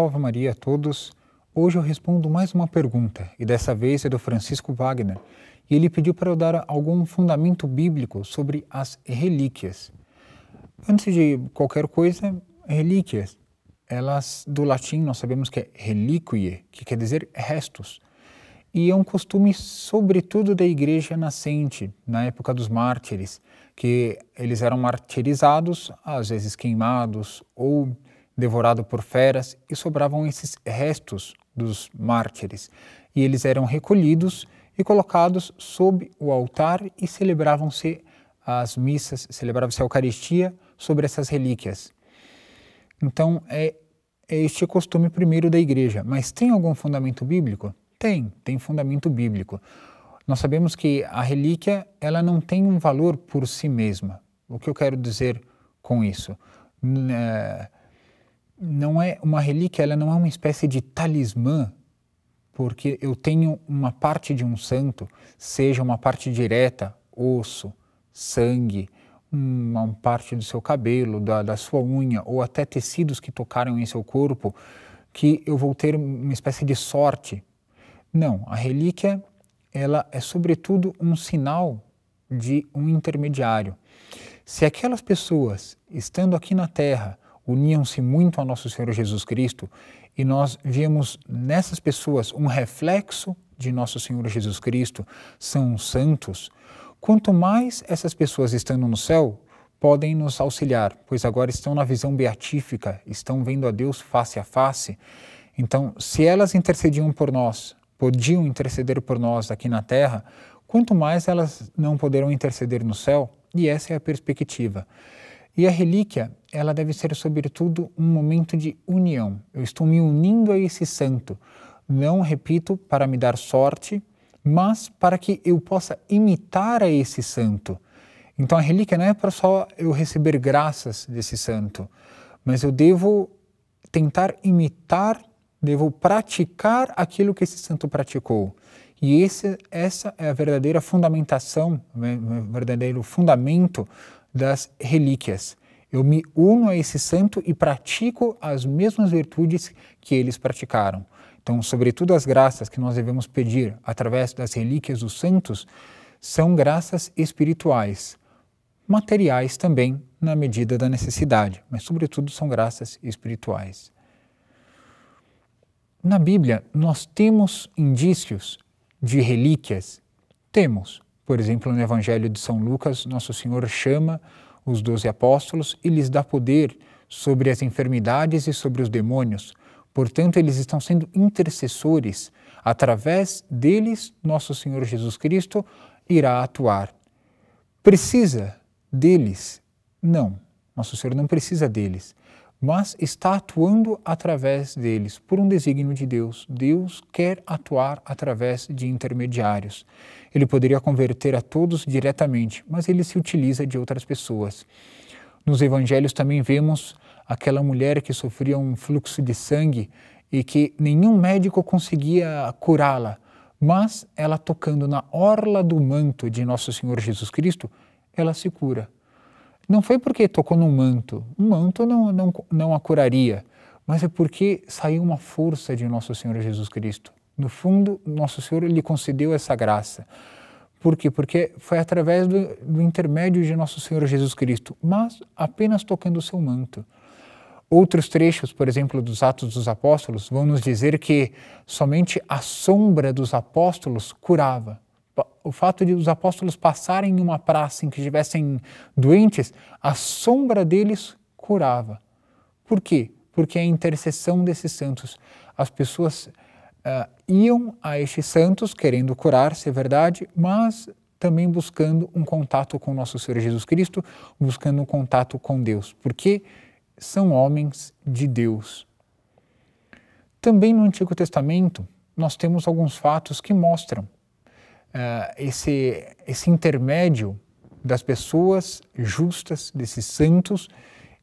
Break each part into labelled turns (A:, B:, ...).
A: Salve Maria a todos. Hoje eu respondo mais uma pergunta, e dessa vez é do Francisco Wagner. E ele pediu para eu dar algum fundamento bíblico sobre as relíquias. Antes de qualquer coisa, relíquias, elas do latim nós sabemos que é reliquie, que quer dizer restos. E é um costume, sobretudo, da igreja nascente, na época dos mártires, que eles eram martirizados, às vezes queimados ou devorados por feras, e sobravam esses restos dos mártires. E eles eram recolhidos e colocados sob o altar e celebravam-se as missas, celebrava-se a Eucaristia sobre essas relíquias. Então, é, é este costume primeiro da igreja. Mas tem algum fundamento bíblico? Tem, tem fundamento bíblico. Nós sabemos que a relíquia ela não tem um valor por si mesma. O que eu quero dizer com isso? É, não é uma relíquia, ela não é uma espécie de talismã, porque eu tenho uma parte de um santo, seja uma parte direta, osso, sangue, uma parte do seu cabelo, da, da sua unha, ou até tecidos que tocaram em seu corpo, que eu vou ter uma espécie de sorte. Não, a relíquia ela é sobretudo um sinal de um intermediário. Se aquelas pessoas, estando aqui na Terra, uniam-se muito ao nosso Senhor Jesus Cristo e nós víamos nessas pessoas um reflexo de nosso Senhor Jesus Cristo, são santos, quanto mais essas pessoas estando no céu podem nos auxiliar, pois agora estão na visão beatífica, estão vendo a Deus face a face. Então, se elas intercediam por nós, podiam interceder por nós aqui na terra, quanto mais elas não poderão interceder no céu, e essa é a perspectiva. E a relíquia, ela deve ser, sobretudo, um momento de união. Eu estou me unindo a esse santo. Não, repito, para me dar sorte, mas para que eu possa imitar a esse santo. Então a relíquia não é para só eu receber graças desse santo, mas eu devo tentar imitar, devo praticar aquilo que esse santo praticou. E esse, essa é a verdadeira fundamentação, o verdadeiro fundamento das relíquias. Eu me uno a esse santo e pratico as mesmas virtudes que eles praticaram. Então, sobretudo as graças que nós devemos pedir através das relíquias dos santos são graças espirituais, materiais também na medida da necessidade, mas sobretudo são graças espirituais. Na Bíblia, nós temos indícios de relíquias? Temos. Por exemplo, no Evangelho de São Lucas, Nosso Senhor chama os doze apóstolos e lhes dá poder sobre as enfermidades e sobre os demônios. Portanto, eles estão sendo intercessores. Através deles, Nosso Senhor Jesus Cristo irá atuar. Precisa deles? Não. Nosso Senhor não precisa deles mas está atuando através deles, por um desígnio de Deus. Deus quer atuar através de intermediários. Ele poderia converter a todos diretamente, mas ele se utiliza de outras pessoas. Nos evangelhos também vemos aquela mulher que sofria um fluxo de sangue e que nenhum médico conseguia curá-la, mas ela tocando na orla do manto de nosso Senhor Jesus Cristo, ela se cura. Não foi porque tocou no manto, um manto não, não, não a curaria, mas é porque saiu uma força de Nosso Senhor Jesus Cristo. No fundo, Nosso Senhor lhe concedeu essa graça. Por quê? Porque foi através do, do intermédio de Nosso Senhor Jesus Cristo, mas apenas tocando o seu manto. Outros trechos, por exemplo, dos Atos dos Apóstolos, vão nos dizer que somente a sombra dos apóstolos curava o fato de os apóstolos passarem em uma praça em que estivessem doentes, a sombra deles curava. Por quê? Porque a intercessão desses santos, as pessoas uh, iam a estes santos querendo curar-se, é verdade, mas também buscando um contato com nosso Senhor Jesus Cristo, buscando um contato com Deus, porque são homens de Deus. Também no Antigo Testamento, nós temos alguns fatos que mostram uh, esse, esse intermédio das pessoas justas, desses santos,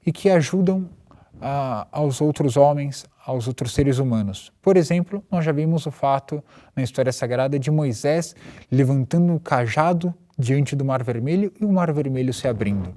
A: e que ajudam uh, aos outros homens, aos outros seres humanos. Por exemplo, nós já vimos o fato na história sagrada de Moisés levantando o cajado diante do Mar Vermelho e o Mar Vermelho se abrindo.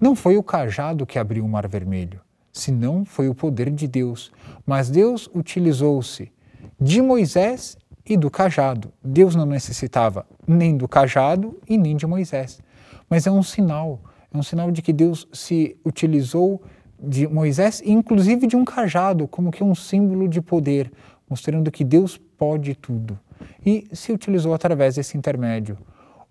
A: Não foi o cajado que abriu o Mar Vermelho. senão foi o poder de Deus. Mas Deus utilizou-se de Moisés e do cajado. Deus não necessitava nem do cajado e nem de Moisés. Mas é um sinal, é um sinal de que Deus se utilizou de Moisés e inclusive de um cajado, como que um símbolo de poder, mostrando que Deus pode tudo. E se utilizou através desse intermédio.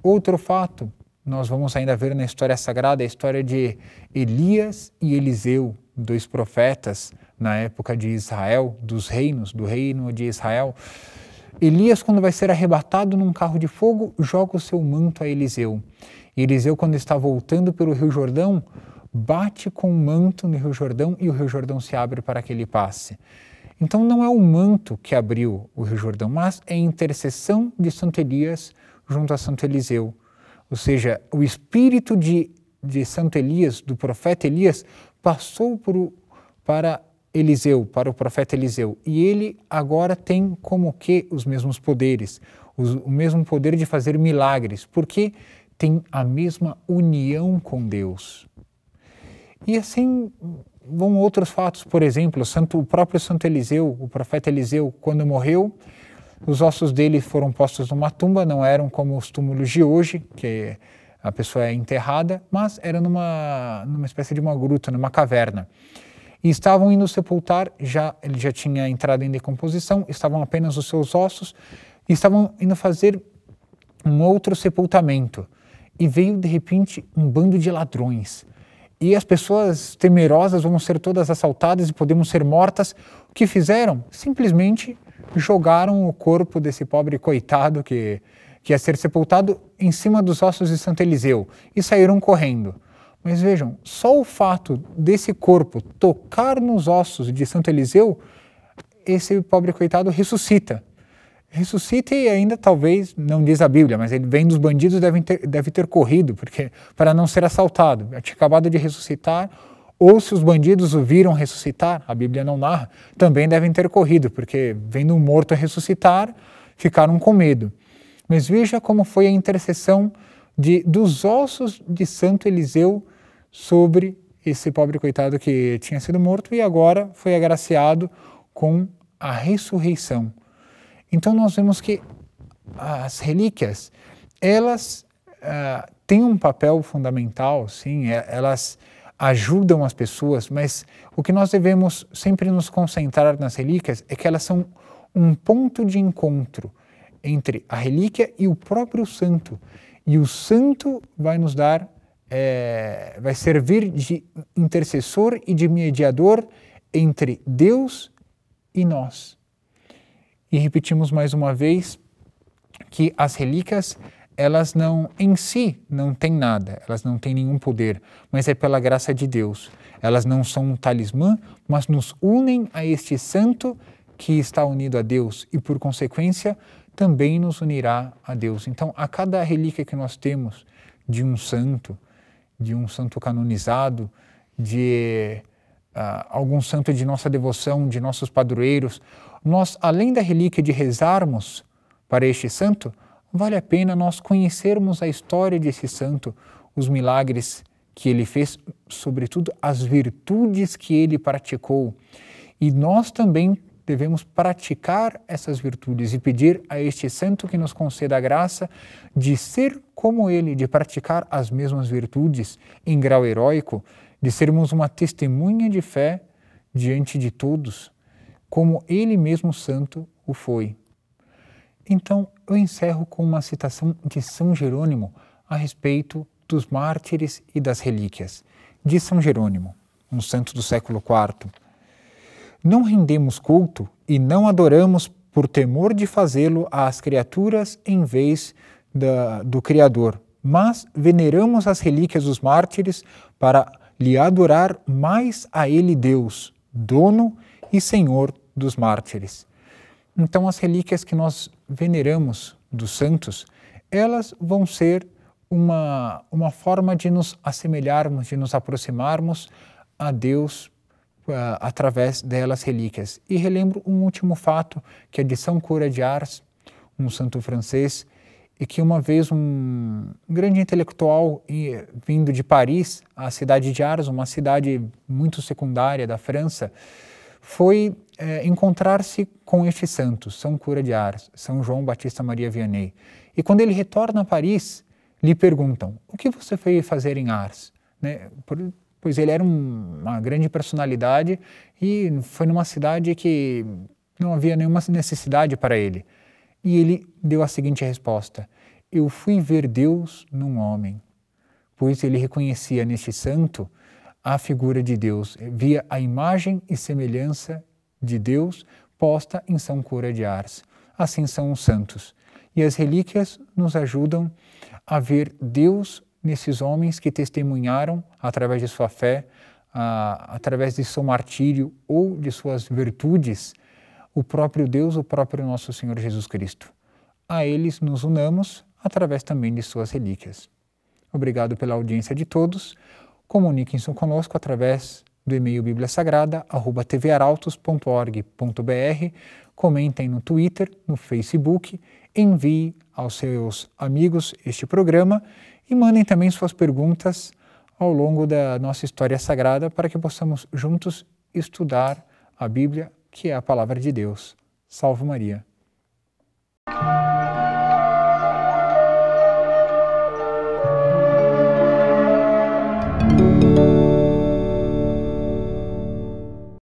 A: Outro fato, nós vamos ainda ver na história sagrada a história de Elias e Eliseu, dois profetas na época de Israel, dos reinos, do reino de Israel. Elias, quando vai ser arrebatado num carro de fogo, joga o seu manto a Eliseu. E Eliseu, quando está voltando pelo Rio Jordão, bate com o manto no Rio Jordão e o Rio Jordão se abre para que ele passe. Então não é o manto que abriu o Rio Jordão, mas é a intercessão de Santo Elias junto a Santo Eliseu. Ou seja, o espírito de, de Santo Elias, do profeta Elias, passou por, para Eliseu, para o profeta Eliseu, e ele agora tem como que os mesmos poderes, os, o mesmo poder de fazer milagres, porque tem a mesma união com Deus. E assim vão outros fatos, por exemplo, Santo, o próprio Santo Eliseu, o profeta Eliseu, quando morreu, os ossos dele foram postos numa tumba, não eram como os túmulos de hoje, que a pessoa é enterrada, mas era numa, numa espécie de uma gruta, numa caverna. E estavam indo sepultar, já ele já tinha entrado em decomposição, estavam apenas os seus ossos, e estavam indo fazer um outro sepultamento. E veio de repente um bando de ladrões. E as pessoas temerosas vão ser todas assaltadas e podemos ser mortas. O que fizeram? Simplesmente jogaram o corpo desse pobre coitado que, que ia ser sepultado em cima dos ossos de Santo Eliseu e saíram correndo. Mas vejam, só o fato desse corpo tocar nos ossos de Santo Eliseu, esse pobre coitado ressuscita. Ressuscita e ainda talvez, não diz a Bíblia, mas ele vem dos bandidos deve ter, deve ter corrido porque para não ser assaltado. Tinha acabado de ressuscitar, ou se os bandidos o viram ressuscitar, a Bíblia não narra, também devem ter corrido, porque vendo um morto ressuscitar, ficaram com medo. Mas veja como foi a intercessão de, dos ossos de Santo Eliseu sobre esse pobre coitado que tinha sido morto e agora foi agraciado com a ressurreição. Então nós vemos que as relíquias, elas uh, têm um papel fundamental, sim, é, elas ajudam as pessoas, mas o que nós devemos sempre nos concentrar nas relíquias é que elas são um ponto de encontro entre a relíquia e o próprio santo. E o santo vai nos dar, é, vai servir de intercessor e de mediador entre Deus e nós. E repetimos mais uma vez que as relíquias elas não em si não têm nada, elas não têm nenhum poder, mas é pela graça de Deus. Elas não são um talismã, mas nos unem a este santo que está unido a Deus e por consequência também nos unirá a Deus. Então, a cada relíquia que nós temos de um santo, de um santo canonizado, de uh, algum santo de nossa devoção, de nossos padroeiros, nós, além da relíquia de rezarmos para este santo, vale a pena nós conhecermos a história desse santo, os milagres que ele fez, sobretudo as virtudes que ele praticou. E nós também devemos praticar essas virtudes e pedir a este santo que nos conceda a graça de ser como ele, de praticar as mesmas virtudes em grau heróico, de sermos uma testemunha de fé diante de todos, como ele mesmo santo o foi. Então, eu encerro com uma citação de São Jerônimo a respeito dos mártires e das relíquias. De São Jerônimo, um santo do século IV: Não rendemos culto e não adoramos por temor de fazê-lo às criaturas em vez da, do Criador, mas veneramos as relíquias dos mártires para lhe adorar mais a Ele Deus, dono e Senhor dos mártires. Então, as relíquias que nós veneramos dos santos, elas vão ser uma, uma forma de nos assemelharmos, de nos aproximarmos a Deus através delas relíquias. E relembro um último fato, que é de São Cura de Ars, um santo francês. e que uma vez um grande intelectual vindo de Paris, a cidade de Ars, uma cidade muito secundária da França, foi é, encontrar-se com estes santos, São Cura de Ars, São João Batista Maria Vianney. E quando ele retorna a Paris, lhe perguntam: o que você veio fazer em Ars? Né? Pois ele era um, uma grande personalidade e foi numa cidade que não havia nenhuma necessidade para ele. E ele deu a seguinte resposta: Eu fui ver Deus num homem, pois ele reconhecia neste santo a figura de Deus, via a imagem e semelhança de Deus posta em São Cura de Ars. Assim são os santos. E as relíquias nos ajudam a ver Deus nesses homens que testemunharam através de sua fé, através de seu martírio ou de suas virtudes, o próprio Deus, o próprio nosso Senhor Jesus Cristo. A eles nos unamos através também de suas relíquias. Obrigado pela audiência de todos. Comuniquem-se conosco através do e-mail bibliasagrada@tvarautos.org.br. Comentem no Twitter, no Facebook, envie aos seus amigos este programa e mandem também suas perguntas ao longo da nossa história sagrada para que possamos juntos estudar a Bíblia, que é a palavra de Deus. Salve Maria.